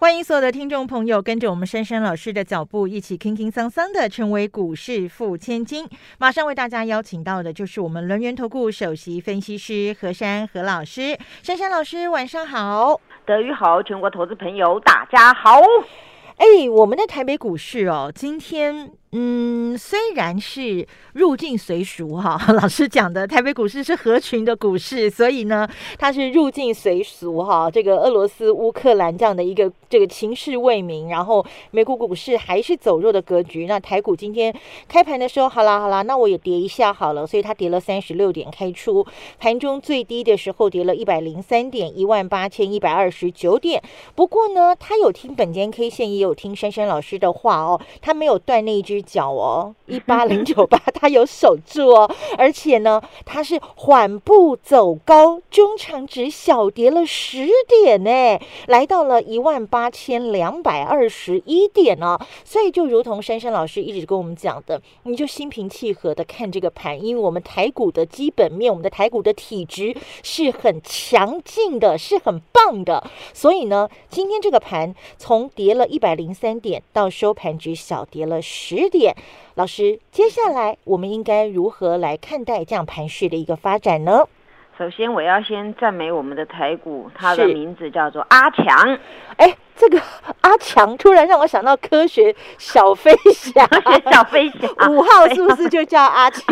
欢迎所有的听众朋友跟着我们珊珊老师的脚步，一起轻轻桑桑的成为股市富千金。马上为大家邀请到的就是我们轮源投顾首席分析师何珊何老师。珊珊老师，晚上好。德语好，全国投资朋友大家好。哎，我们的台北股市哦，今天。嗯，虽然是入境随俗哈，老师讲的台北股市是合群的股市，所以呢，它是入境随俗哈。这个俄罗斯、乌克兰这样的一个这个情势未明，然后美股股市还是走弱的格局。那台股今天开盘的时候，好啦好啦，那我也跌一下好了，所以它跌了三十六点开出，盘中最低的时候跌了一百零三点，一万八千一百二十九点。不过呢，他有听本间 K 线，也有听珊珊老师的话哦，他没有断那一只。脚哦，一八零九八，它有守住哦，而且呢，它是缓步走高，中长只小跌了十点呢，来到了一万八千两百二十一点呢。所以就如同珊珊老师一直跟我们讲的，你就心平气和的看这个盘，因为我们台股的基本面，我们的台股的体质是很强劲的，是很棒的。所以呢，今天这个盘从跌了一百零三点到收盘只小跌了十。点老师，接下来我们应该如何来看待这样盘势的一个发展呢？首先，我要先赞美我们的台股，它的名字叫做阿强。哎，这个阿强突然让我想到科学小飞侠，小飞侠五号是不是就叫阿强？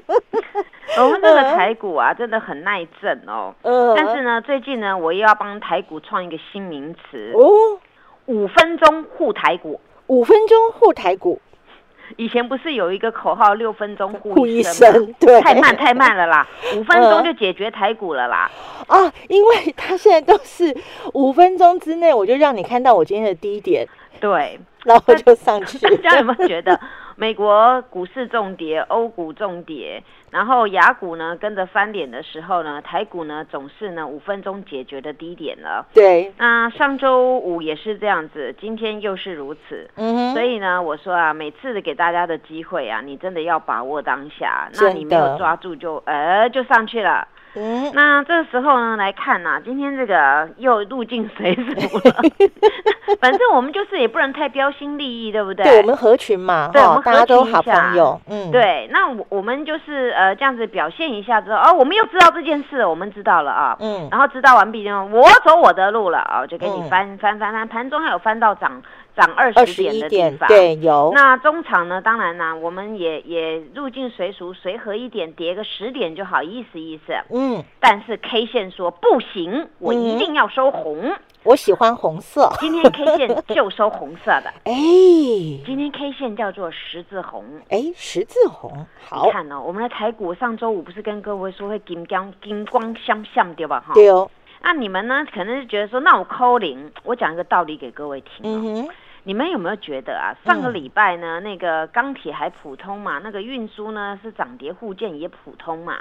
我们这个台股啊，真的很耐震哦。嗯。但是呢，最近呢，我又要帮台股创一个新名词哦，五分钟护台股。五分钟护台股。以前不是有一个口号六分钟护一生对，太慢太慢了啦，五分钟就解决台股了啦。啊，因为他现在都是五分钟之内，我就让你看到我今天的低点，对，然后就上 去。大家有没有觉得？美国股市重跌，欧股重跌，然后雅股呢跟着翻脸的时候呢，台股呢总是呢五分钟解决的低点了。对，那上周五也是这样子，今天又是如此。嗯所以呢，我说啊，每次的给大家的机会啊，你真的要把握当下，那你没有抓住就呃就上去了。嗯那这个时候呢，来看呐，今天这个又入境水土了。反正我们就是也不能太标新立异，对不对？对，我们合群嘛，对，我们大家都好朋友。嗯，对。那我我们就是呃这样子表现一下之后，哦，我们又知道这件事，我们知道了啊。嗯。然后知道完毕之后，我走我的路了啊，就给你翻翻翻翻，盘中还有翻到涨。涨二十点的地方，对，有。那中场呢？当然呢，我们也也入境随俗，随和一点，跌个十点就好，意思意思。嗯。但是 K 线说不行，我一定要收红。我喜欢红色。今天 K 线就收红色的。哎。今天 K 线叫做十字红。哎，十字红。好。你看哦，我们的台股上周五不是跟各位说会金光金光相向对吧？哈。对哦。那你们呢？可能是觉得说，那我扣零。我讲一个道理给各位听。嗯哼。你们有没有觉得啊？上个礼拜呢，那个钢铁还普通嘛，那个运输呢是涨跌互见也普通嘛。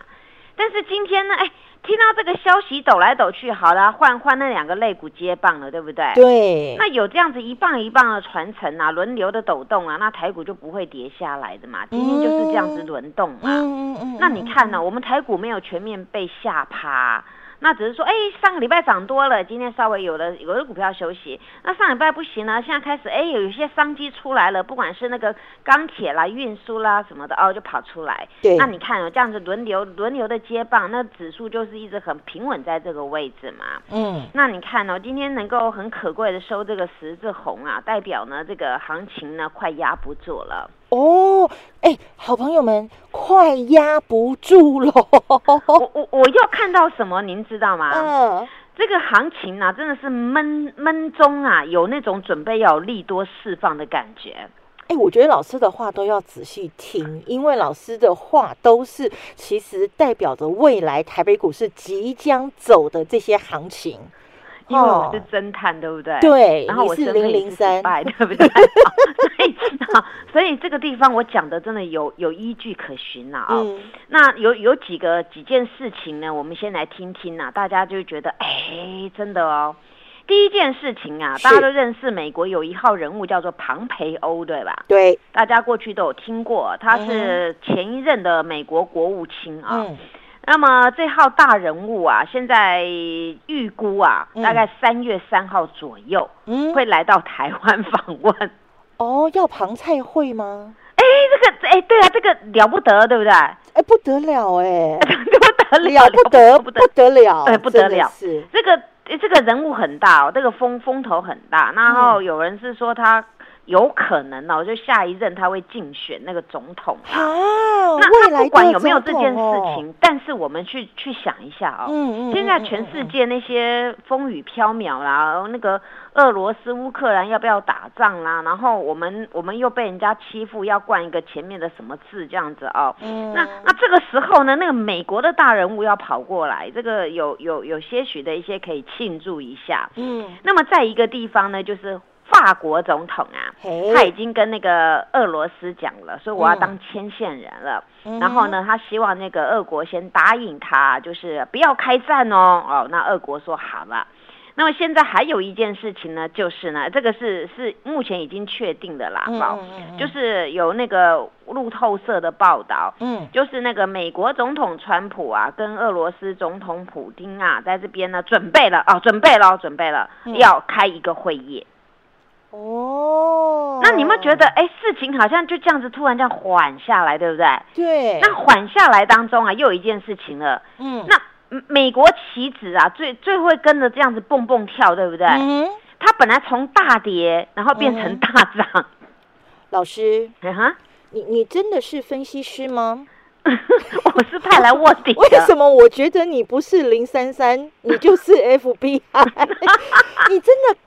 但是今天呢，哎，听到这个消息抖来抖去，好了，换换那两个肋骨接棒了，对不对？对。那有这样子一棒一棒的传承啊，轮流的抖动啊，那台股就不会跌下来的嘛。今天就是这样子轮动嘛。嗯嗯嗯。那你看呢？我们台股没有全面被吓趴。那只是说，哎，上个礼拜涨多了，今天稍微有了有的股票休息。那上礼拜不行呢，现在开始，哎，有一些商机出来了，不管是那个钢铁啦、运输啦什么的，哦，就跑出来。对。那你看哦，这样子轮流轮流的接棒，那指数就是一直很平稳在这个位置嘛。嗯。那你看哦，今天能够很可贵的收这个十字红啊，代表呢这个行情呢快压不住了。哦，哎，好朋友们，快压不住了！我我我又看到什么，您知道吗？嗯，这个行情啊，真的是闷闷中啊，有那种准备要利多释放的感觉。哎，我觉得老师的话都要仔细听，因为老师的话都是其实代表着未来台北股市即将走的这些行情。因为我是侦探，对不对？对，然后我是零零三，对不对？所以，所以这个地方我讲的真的有有依据可循了啊。那有有几个几件事情呢？我们先来听听啊，大家就觉得哎，真的哦。第一件事情啊，大家都认识美国有一号人物叫做庞培欧，对吧？对，大家过去都有听过，他是前一任的美国国务卿啊。那么这号大人物啊，现在预估啊，大概三月三号左右会来到台湾访问。哦，要庞菜会吗？哎，这个哎，对啊，这个了不得，对不对？哎，不得了，哎，不得了，不得不得了，哎，不得了，是这个。这个人物很大哦，这个风风头很大。然后有人是说他有可能哦，就下一任他会竞选那个总统啊。那他不管有没有这件事情，但是我们去去想一下哦，现在全世界那些风雨飘渺啦，那个。俄罗斯乌克兰要不要打仗啦？然后我们我们又被人家欺负，要冠一个前面的什么字这样子哦。嗯。那那这个时候呢，那个美国的大人物要跑过来，这个有有有些许的一些可以庆祝一下。嗯。那么在一个地方呢，就是法国总统啊，他已经跟那个俄罗斯讲了，说我要当牵线人了。嗯。然后呢，他希望那个俄国先答应他，就是不要开战哦。哦，那俄国说好了。那么现在还有一件事情呢，就是呢，这个是是目前已经确定的啦，好，就是有那个路透社的报道，嗯，就是那个美国总统川普啊，跟俄罗斯总统普京啊，在这边呢准备了哦，准备了，准备了，要开一个会议。哦，那你们觉得，哎，事情好像就这样子突然这样缓下来，对不对？对。那缓下来当中啊，又有一件事情了，嗯，那。美国棋子啊，最最会跟着这样子蹦蹦跳，对不对？嗯。他本来从大跌，然后变成大涨。老师，哈，你你真的是分析师吗？我是派来卧底。为什么我觉得你不是零三三，你就是 FBI？你真的。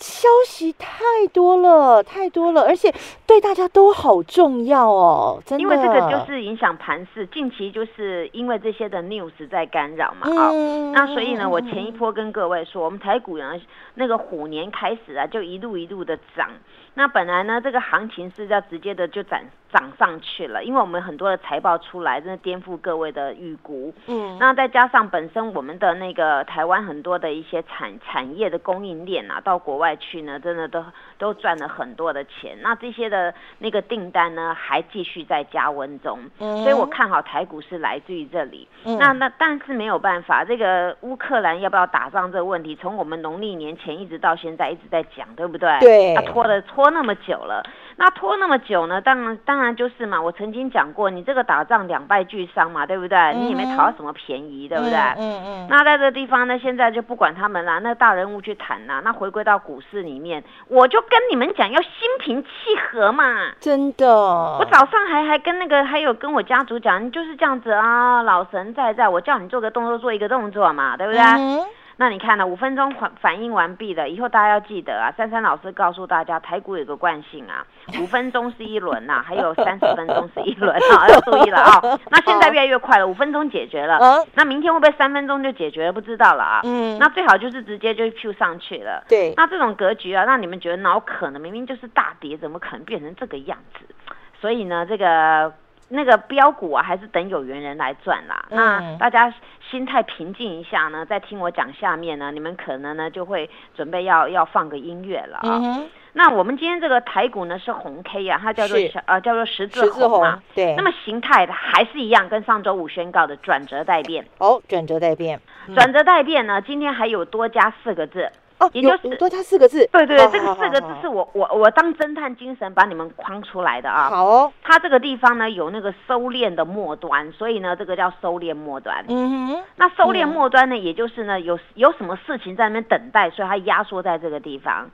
消息太多了，太多了，而且对大家都好重要哦，真的。因为这个就是影响盘势，近期就是因为这些的 news 在干扰嘛，啊，那所以呢，我前一波跟各位说，我们台股呢，那个虎年开始啊，就一路一路的涨。那本来呢，这个行情是要直接的就涨涨上去了，因为我们很多的财报出来，真的颠覆各位的预估。嗯，那再加上本身我们的那个台湾很多的一些产产业的供应链啊，到国外去呢，真的都都赚了很多的钱。那这些的那个订单呢，还继续在加温中。嗯，所以我看好台股是来自于这里。嗯，那那但是没有办法，这个乌克兰要不要打仗这个问题，从我们农历年前一直到现在一直在讲，对不对？对，他拖了拖。拖那么久了，那拖那么久呢？当然，当然就是嘛。我曾经讲过，你这个打仗两败俱伤嘛，对不对？你也没讨到什么便宜，对不对？嗯嗯。那在这个地方呢，现在就不管他们了，那大人物去谈呐。那回归到股市里面，我就跟你们讲，要心平气和嘛。真的。我早上还还跟那个还有跟我家族讲，就是这样子啊。老神在在，我叫你做个动作，做一个动作嘛，对不对？那你看呢？五分钟反反应完毕了，以后大家要记得啊。珊珊老师告诉大家，台股有个惯性啊，五分钟是一轮呐，还有三十分钟是一轮啊，要注意了啊。那现在越来越快了，五分钟解决了，那明天会不会三分钟就解决了？不知道了啊。嗯。那最好就是直接就 Q 上去了。对。那这种格局啊，让你们觉得脑可能明明就是大跌，怎么可能变成这个样子？所以呢，这个。那个标股啊，还是等有缘人来赚啦。那大家心态平静一下呢，再听我讲下面呢，你们可能呢就会准备要要放个音乐了啊。那我们今天这个台股呢是红 K 啊，它叫做呃叫做十字红嘛。对。那么形态的还是一样，跟上周五宣告的转折待变。哦，转折待变。转折待变呢，今天还有多加四个字。哦，也就是多加四个字，对对对，这个四个字是我我我当侦探精神把你们框出来的啊。好哦，它这个地方呢有那个收敛的末端，所以呢这个叫收敛末端。嗯哼，那收敛末端呢，也就是呢有有什么事情在那边等待，所以它压缩在这个地方。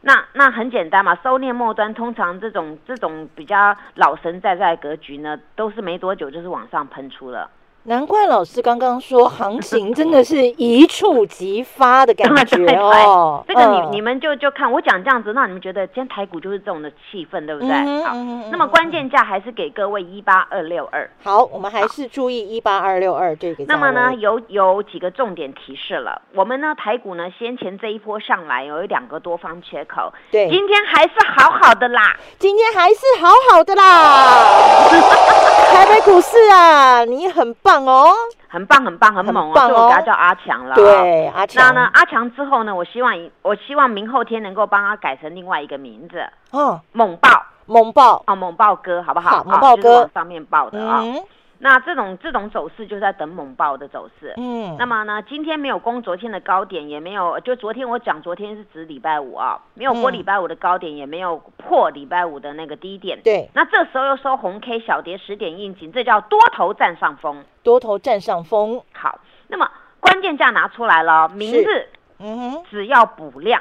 那那很简单嘛，收敛末端通常这种这种比较老神在在格局呢，都是没多久就是往上喷出了。难怪老师刚刚说行情真的是一触即发的感觉哦。这个你你们就就看我讲这样子，那你们觉得今天台股就是这种的气氛，对不对？好，那么关键价还是给各位一八二六二。好，我们还是注意一八二六二这个。那么呢，有有几个重点提示了。我们呢，台股呢，先前这一波上来有两个多方缺口，对，今天还是好好的啦，今天还是好好的啦。台北股市啊，你很棒。棒哦，很棒，很棒，很猛哦！所以我给他叫阿强了。对，阿强。那呢，阿强之后呢，我希望，我希望明后天能够帮他改成另外一个名字哦，猛爆，猛爆哦，猛爆哥，好不好？猛爆哥上面爆的啊。那这种这种走势就是在等猛爆的走势。嗯，那么呢，今天没有攻昨天的高点，也没有就昨天我讲昨天是指礼拜五啊，没有过礼拜五的高点，也没有破礼拜五的那个低点。对，那这时候又收红 K 小跌十点应景，这叫多头占上风。多头占上风。好，那么关键价拿出来了，明日，嗯哼，只要补量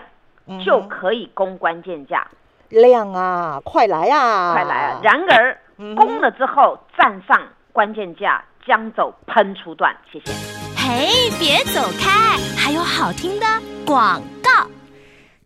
就可以攻关键价。量啊，快来啊，快来啊！然而攻了之后站上。关键价将走喷出段，谢谢。嘿，别走开，还有好听的广告。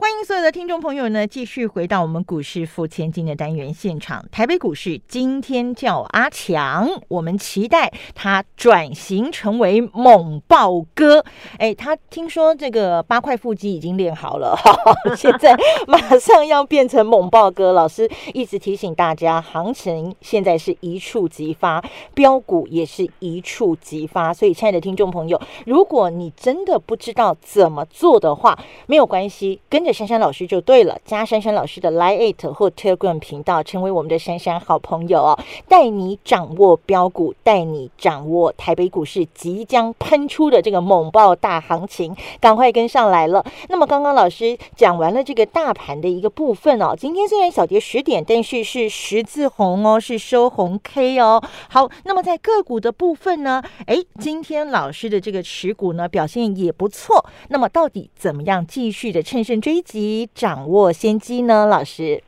欢迎所有的听众朋友呢，继续回到我们股市付千金的单元现场。台北股市今天叫阿强，我们期待他转型成为猛爆哥。哎，他听说这个八块腹肌已经练好了，现在马上要变成猛爆哥。老师一直提醒大家，行情现在是一触即发，标股也是一触即发。所以，亲爱的听众朋友，如果你真的不知道怎么做的话，没有关系，跟着。珊珊老师就对了，加珊珊老师的 Line 或 Telegram 频道，成为我们的珊珊好朋友哦，带你掌握标股，带你掌握台北股市即将喷出的这个猛爆大行情，赶快跟上来了。那么刚刚老师讲完了这个大盘的一个部分哦，今天虽然小跌十点，但是是十字红哦，是收红 K 哦。好，那么在个股的部分呢，哎，今天老师的这个持股呢表现也不错。那么到底怎么样继续的趁胜追？及掌握先机呢，老师。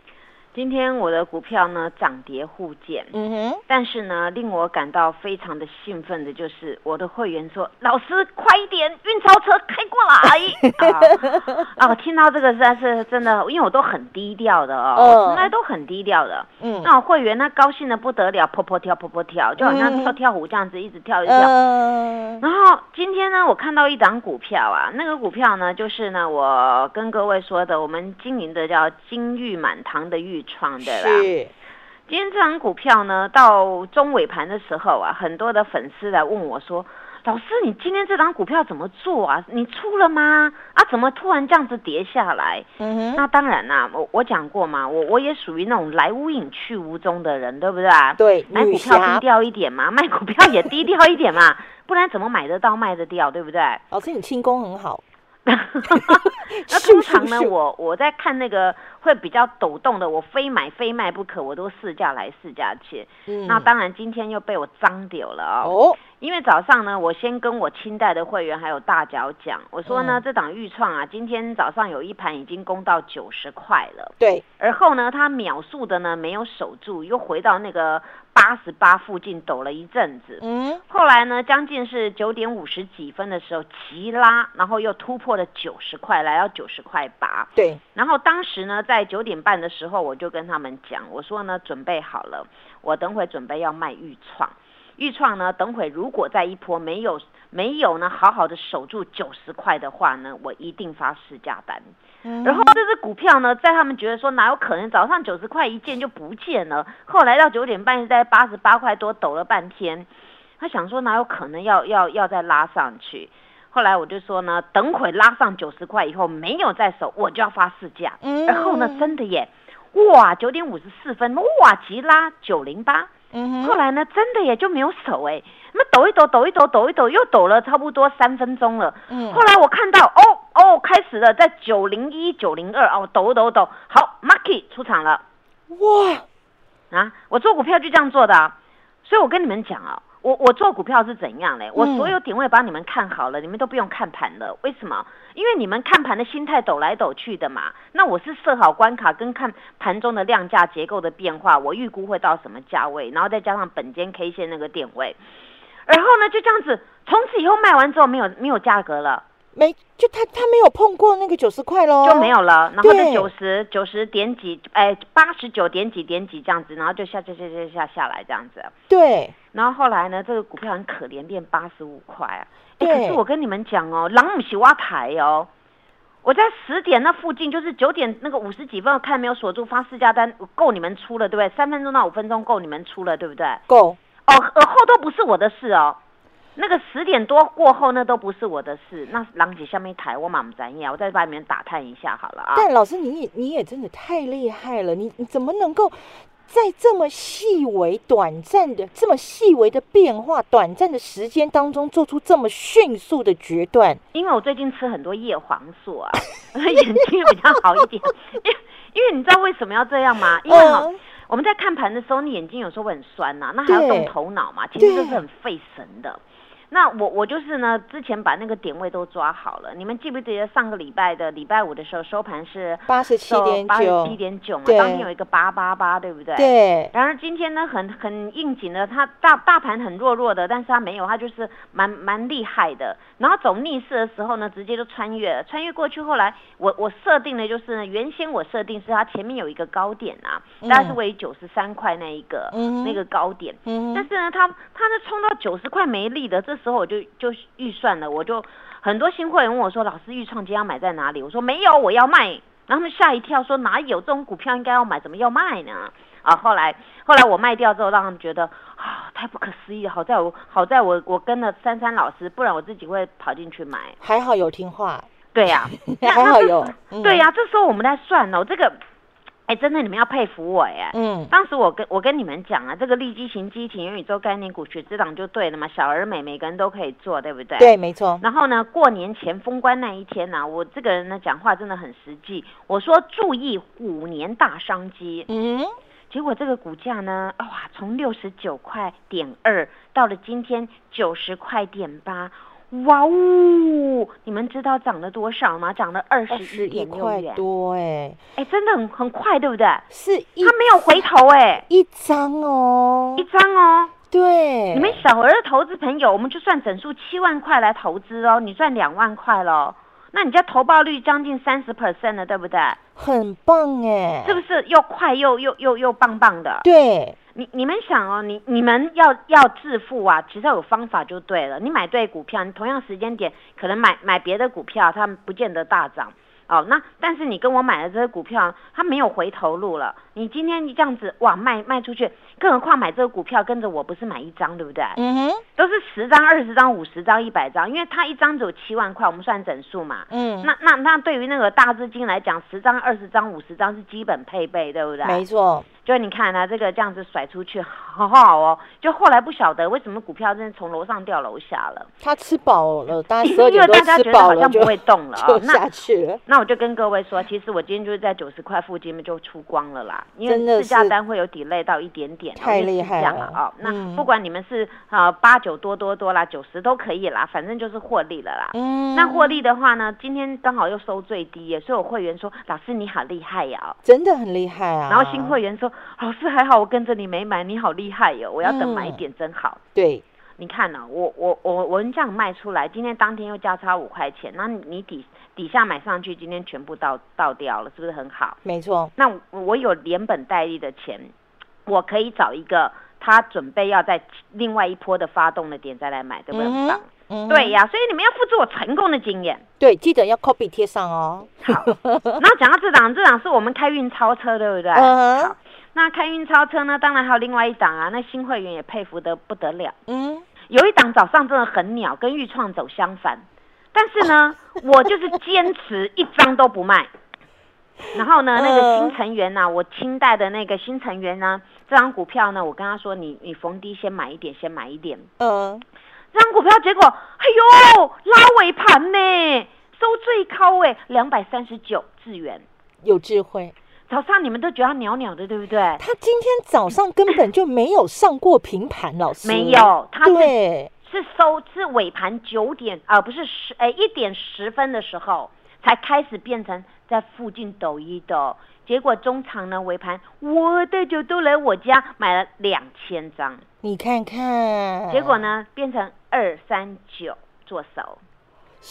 今天我的股票呢涨跌互见，嗯哼，但是呢令我感到非常的兴奋的就是我的会员说：“老师快一点，运钞车开过来！”啊，我听到这个实在是真的，因为我都很低调的哦，从来都很低调的。嗯，那我会员呢高兴的不得了，噗噗跳，噗噗跳，就好像跳跳舞这样子，一直跳一跳。然后今天呢，我看到一档股票啊，那个股票呢就是呢，我跟各位说的，我们经营的叫金玉满堂的玉。创的啦，今天这张股票呢，到中尾盘的时候啊，很多的粉丝来问我说：“老师，你今天这张股票怎么做啊？你出了吗？啊，怎么突然这样子跌下来？”那当然啦，我我讲过嘛，我我也属于那种来无影去无踪的人，对不对啊？对，买股票低调一点嘛，卖股票也低调一点嘛，不然怎么买得到卖得掉，对不对？老师，你轻功很好。那通常呢，我我在看那个会比较抖动的，我非买非卖不可，我都试价来试价去。嗯，那当然今天又被我脏掉了哦。因为早上呢，我先跟我清代的会员还有大脚讲，我说呢，这档预创啊，今天早上有一盘已经攻到九十块了。对。而后呢，它秒速的呢没有守住，又回到那个八十八附近抖了一阵子。嗯。后来呢，将近是九点五十几分的时候急拉，然后又突破了九十块，来到九十块八。对。然后当时呢，在九点半的时候，我就跟他们讲，我说呢，准备好了，我等会准备要卖预创。预创呢？等会如果在一波没有没有呢，好好的守住九十块的话呢，我一定发试价单。然后这只股票呢，在他们觉得说哪有可能早上九十块一见就不见了，后来到九点半是在八十八块多抖了半天。他想说哪有可能要要要再拉上去？后来我就说呢，等会拉上九十块以后没有在手，我就要发市价。然后呢，真的耶，哇，九点五十四分，哇，急拉九零八。后来呢，真的也就没有手哎，那抖一抖，抖一抖，抖一抖，又抖了差不多三分钟了。嗯，后来我看到，哦哦，开始了，在九零一、九零二哦，抖抖抖，好，Marky 出场了。哇，啊，我做股票就这样做的，啊所以我跟你们讲啊。我我做股票是怎样嘞？我所有点位帮你们看好了，你们都不用看盘了。为什么？因为你们看盘的心态抖来抖去的嘛。那我是设好关卡跟看盘中的量价结构的变化，我预估会到什么价位，然后再加上本间 K 线那个点位，然后呢就这样子，从此以后卖完之后没有没有价格了。没，就他他没有碰过那个九十块喽，就没有了。然后就九十九十点几，哎，八十九点几点几这样子，然后就下下下下下下来这样子。对。然后后来呢，这个股票很可怜，变八十五块啊。哎，可是我跟你们讲哦，狼母喜挖台哦。我在十点那附近，就是九点那个五十几分，看没有锁住发四价单，够你们出了，对不对？三分钟到五分钟够你们出了，对不对？够。哦，而后都不是我的事哦。那个十点多过后，那都不是我的事。那狼姐下面台，我满不在意啊。我再把你们打探一下好了啊。但老师，你也你也真的太厉害了，你你怎么能够在这么细微、短暂的、这么细微的变化、短暂的时间当中，做出这么迅速的决断？因为我最近吃很多叶黄素啊，眼睛比较好一点。因 因为你知道为什么要这样吗？因为我们在看盘的时候，你眼睛有时候会很酸呐，那还要动头脑嘛，其实这是很费神的。那我我就是呢，之前把那个点位都抓好了。你们记不记得上个礼拜的礼拜五的时候收盘是八十七点九，八十七点九嘛？当天有一个八八八，对不对？对。然而今天呢，很很应景的，它大大盘很弱弱的，但是它没有，它就是蛮蛮厉害的。然后走逆势的时候呢，直接就穿越了，穿越过去。后来我我设定的就是呢，原先我设定是它前面有一个高点啊，大概是位于九十三块那一个那个高点。嗯。但是呢，它它呢冲到九十块没力的这。时候我就就预算了，我就很多新会员问我说：“老师，预创今天要买在哪里？”我说：“没有，我要卖。”然后他们吓一跳，说：“哪有这种股票应该要买，怎么要卖呢？”啊，后来后来我卖掉之后，让他们觉得啊，太不可思议了。好在我好在我我跟了珊珊老师，不然我自己会跑进去买。还好有听话。对呀，还好有。对呀，这时候我们在算哦，这个。哎，真的，你们要佩服我哎！嗯，当时我跟我跟你们讲啊，这个立基型机体元宇宙概念股血之党就对了嘛，小而美，每个人都可以做，对不对？对，没错。然后呢，过年前封关那一天呢，我这个人呢讲话真的很实际，我说注意五年大商机。嗯，结果这个股价呢，哇，从六十九块点二到了今天九十块点八。哇哦！你们知道涨了多少吗？涨了二十一点六元多哎！哎，真的很很快，对不对？是，它没有回头哎，一张哦，一张哦，对。你们小额的投资朋友，我们就算整数七万块来投资哦，你赚两万块喽，那你家投报率将近三十 percent 了，对不对？很棒哎，是不是又快又又又又棒棒的？对。你你们想哦，你你们要要致富啊，其实有方法就对了。你买对股票，你同样时间点可能买买别的股票，它不见得大涨哦。那但是你跟我买的这些股票，它没有回头路了。你今天你这样子哇卖卖出去，更何况买这个股票跟着我不是买一张对不对？嗯哼，都是十张、二十张、五十张、一百张，因为它一张只有七万块，我们算整数嘛。嗯，那那那对于那个大资金来讲，十张、二十张、五十张是基本配备，对不对？没错。就你看啊，这个这样子甩出去，好好哦。就后来不晓得为什么股票真的从楼上掉楼下了。他吃饱了，大家因为大家觉得好像不会动了啊，下去了。那我就跟各位说，其实我今天就是在九十块附近就出光了啦。因为试价单会有 delay 到一点点，太厉害了啊！那不管你们是啊八九多多多啦，九十都可以啦，反正就是获利了啦。嗯，那获利的话呢，今天刚好又收最低耶，所以我会员说老师你好厉害呀，真的很厉害啊。然后新会员说。老师还好，我跟着你没买，你好厉害哟！我要等买点真好。对，你看呢，我我我我这样卖出来，今天当天又价差五块钱，那你底底下买上去，今天全部倒倒掉了，是不是很好？没错。那我有连本带利的钱，我可以找一个他准备要在另外一波的发动的点再来买，对不对？嗯，对呀，所以你们要复制我成功的经验。对，记得要 copy 贴上哦。好，那讲到这档，这档是我们开运超车，对不对？嗯。好。那开运超车呢？当然还有另外一档啊，那新会员也佩服的不得了。嗯，有一档早上真的很鸟，跟豫创走相反，但是呢，我就是坚持一张都不卖。然后呢，那个新成员呐，我清代的那个新成员呢，这张股票呢，我跟他说，你你逢低先买一点，先买一点。嗯，这张股票结果，哎呦，拉尾盘呢，收最高哎，两百三十九智元，有智慧。早上你们都觉得他袅袅的，对不对？他今天早上根本就没有上过平盘，老师没有，他是是收是尾盘九点啊，不是十哎一点十分的时候才开始变成。在附近抖一抖，结果中场呢尾盘，我的就都来我家买了两千张，你看看，结果呢变成二三九做手，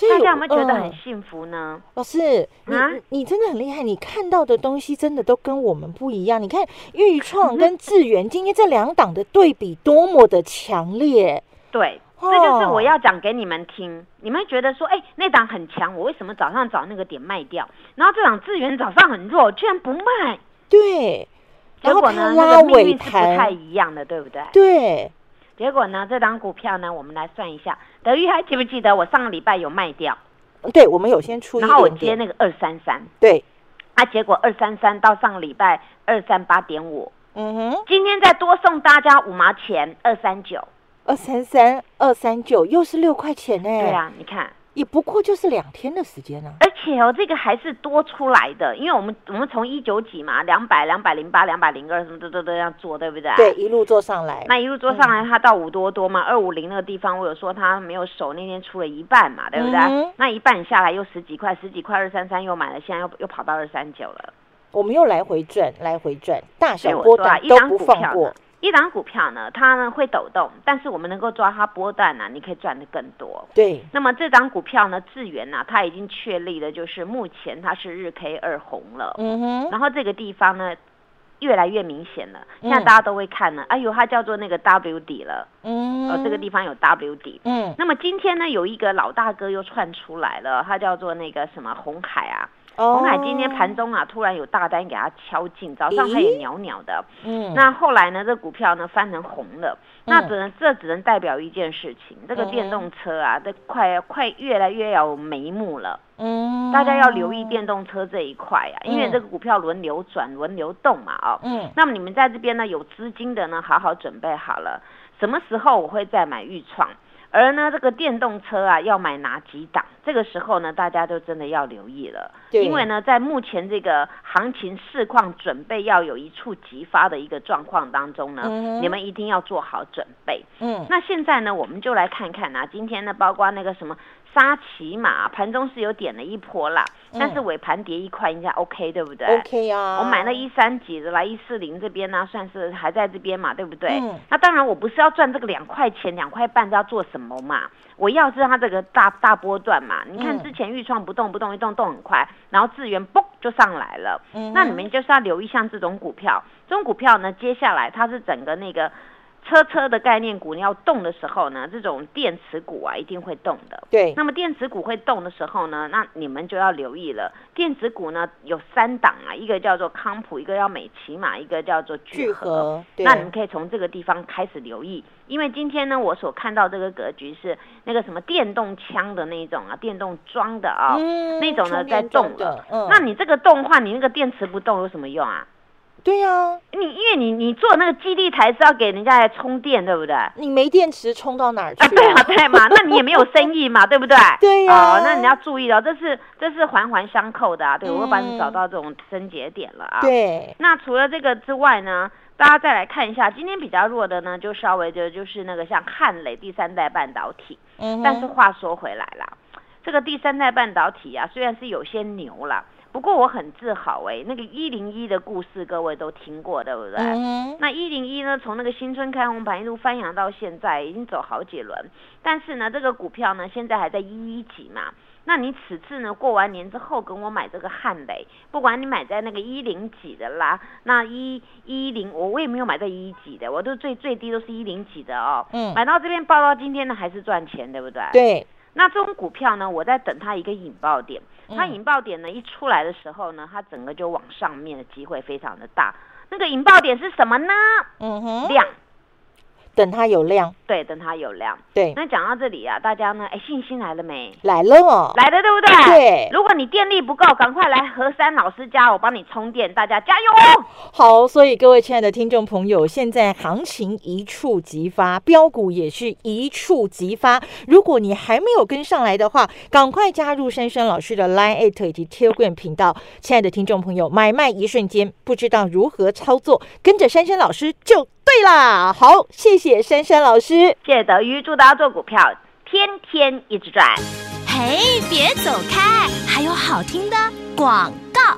大家有没有觉得很幸福呢？老师，你你真的很厉害，你看到的东西真的都跟我们不一样。你看豫创跟智源今天这两档的对比多么的强烈，对。这就是我要讲给你们听，你们觉得说，哎，那档很强，我为什么早上找那个点卖掉？然后这档资源早上很弱，居然不卖？对，结果呢，那个命运是不太一样的，对不对？对。结果呢，这档股票呢，我们来算一下，德玉还记不记得我上个礼拜有卖掉？对，我们有先出，然后我接那个二三三，对，啊，结果二三三到上个礼拜二三八点五，嗯哼，今天再多送大家五毛钱，二三九。二三三二三九又是六块钱呢。对啊，你看，也不过就是两天的时间呢。而且哦，这个还是多出来的，因为我们我们从一九几嘛，两百、两百零八、两百零二，什么都都都要做，对不对？对，一路做上来。那一路做上来，它到五多多嘛，二五零那个地方，我有说它没有守，那天出了一半嘛，对不对？那一半下来又十几块，十几块二三三又买了，现在又又跑到二三九了。我们又来回转，来回转，大小波段都不放过。一档股票呢，它呢会抖动，但是我们能够抓它波段呢，你可以赚的更多。对。那么这档股票呢，智源呢，它已经确立的就是目前它是日 K 二红了。嗯哼。然后这个地方呢，越来越明显了。现在大家都会看了，哎呦，它叫做那个 W 底了。嗯。呃，这个地方有 W 底。嗯。那么今天呢，有一个老大哥又窜出来了，他叫做那个什么红海啊。红海今天盘中啊，突然有大单给它敲进，早上它也袅袅的，嗯，那后来呢，这股票呢翻成红了，那只能这只能代表一件事情，这个电动车啊，这快快越来越有眉目了，嗯，大家要留意电动车这一块啊，因为这个股票轮流转轮流动嘛，哦，嗯，那么你们在这边呢有资金的呢，好好准备好了，什么时候我会再买预创？而呢，这个电动车啊，要买哪几档？这个时候呢，大家都真的要留意了。因为呢，在目前这个行情市况准备要有一触即发的一个状况当中呢，你们一定要做好准备。嗯。那现在呢，我们就来看看啊，今天呢，包括那个什么。沙琪玛盘中是有点了一波啦，但是尾盘跌一块应该 OK 对不对？OK 啊，我买了一三几的来一四零这边呢，算是还在这边嘛，对不对？嗯。那当然我不是要赚这个两块钱两块半要做什么嘛，我要是它这个大大波段嘛。你看之前预创不动不动一动动很快，然后资源嘣就上来了。嗯。那你们就是要留意像这种股票，这种股票呢，接下来它是整个那个。车车的概念股，你要动的时候呢，这种电池股啊一定会动的。对。那么电池股会动的时候呢，那你们就要留意了。电池股呢有三档啊，一个叫做康普，一个叫美骑马，一个叫做聚合。那你们可以从这个地方开始留意，因为今天呢，我所看到这个格局是那个什么电动枪的那种啊，电动装的啊，那种呢在动了。嗯。那你这个动的话，你那个电池不动有什么用啊？对呀，你因为你你做那个基地台是要给人家来充电，对不对？你没电池充到哪儿去？啊对啊，对嘛，那你也没有生意嘛，对不对？对呀。哦，那你要注意了，这是这是环环相扣的啊。对，我会帮你找到这种症结点了啊。对。那除了这个之外呢，大家再来看一下，今天比较弱的呢，就稍微的就是那个像汉磊第三代半导体。嗯。但是话说回来了，这个第三代半导体啊，虽然是有些牛了。不过我很自豪哎，那个一零一的故事各位都听过对不对？那一零一呢，从那个新春开红盘一路翻扬到现在，已经走好几轮。但是呢，这个股票呢，现在还在一一级嘛。那你此次呢，过完年之后跟我买这个汉雷，不管你买在那个一零几的啦，那一一零我我也没有买在一级的，我都最最低都是一零几的哦。嗯。买到这边报到今天呢，还是赚钱，对不对？对。那这种股票呢，我在等它一个引爆点。它引爆点呢一出来的时候呢，它整个就往上面的机会非常的大。那个引爆点是什么呢？嗯哼，量，等它有量，对，等它有量。对，那讲到这里啊，大家呢，哎，信心来了没？来了哦，来了，对不对？对。如果你电力不够，赶快来何山老师家，我帮你充电，大家加油！好，所以各位亲爱的听众朋友，现在行情一触即发，标股也是一触即发。如果你还没有跟上来的话，赶快加入珊珊老师的 Line Eight 以及 Telegram 频道。亲爱的听众朋友，买卖一瞬间，不知道如何操作，跟着珊珊老师就。对啦，好，谢谢珊珊老师，谢谢德瑜，祝大家做股票天天一直赚。嘿，别走开，还有好听的广告。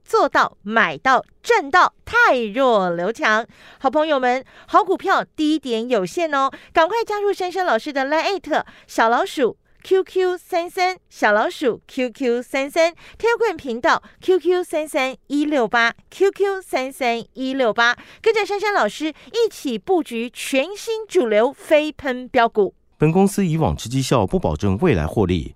做到买到赚到，太弱留强。好朋友们，好股票低点有限哦，赶快加入珊珊老师的 Line 小老鼠 QQ 三三小老鼠 QQ 三三天棍频道 QQ 三三一六八 QQ 三三一六八，跟着珊珊老师一起布局全新主流飞喷标股。本公司以往之绩效不保证未来获利，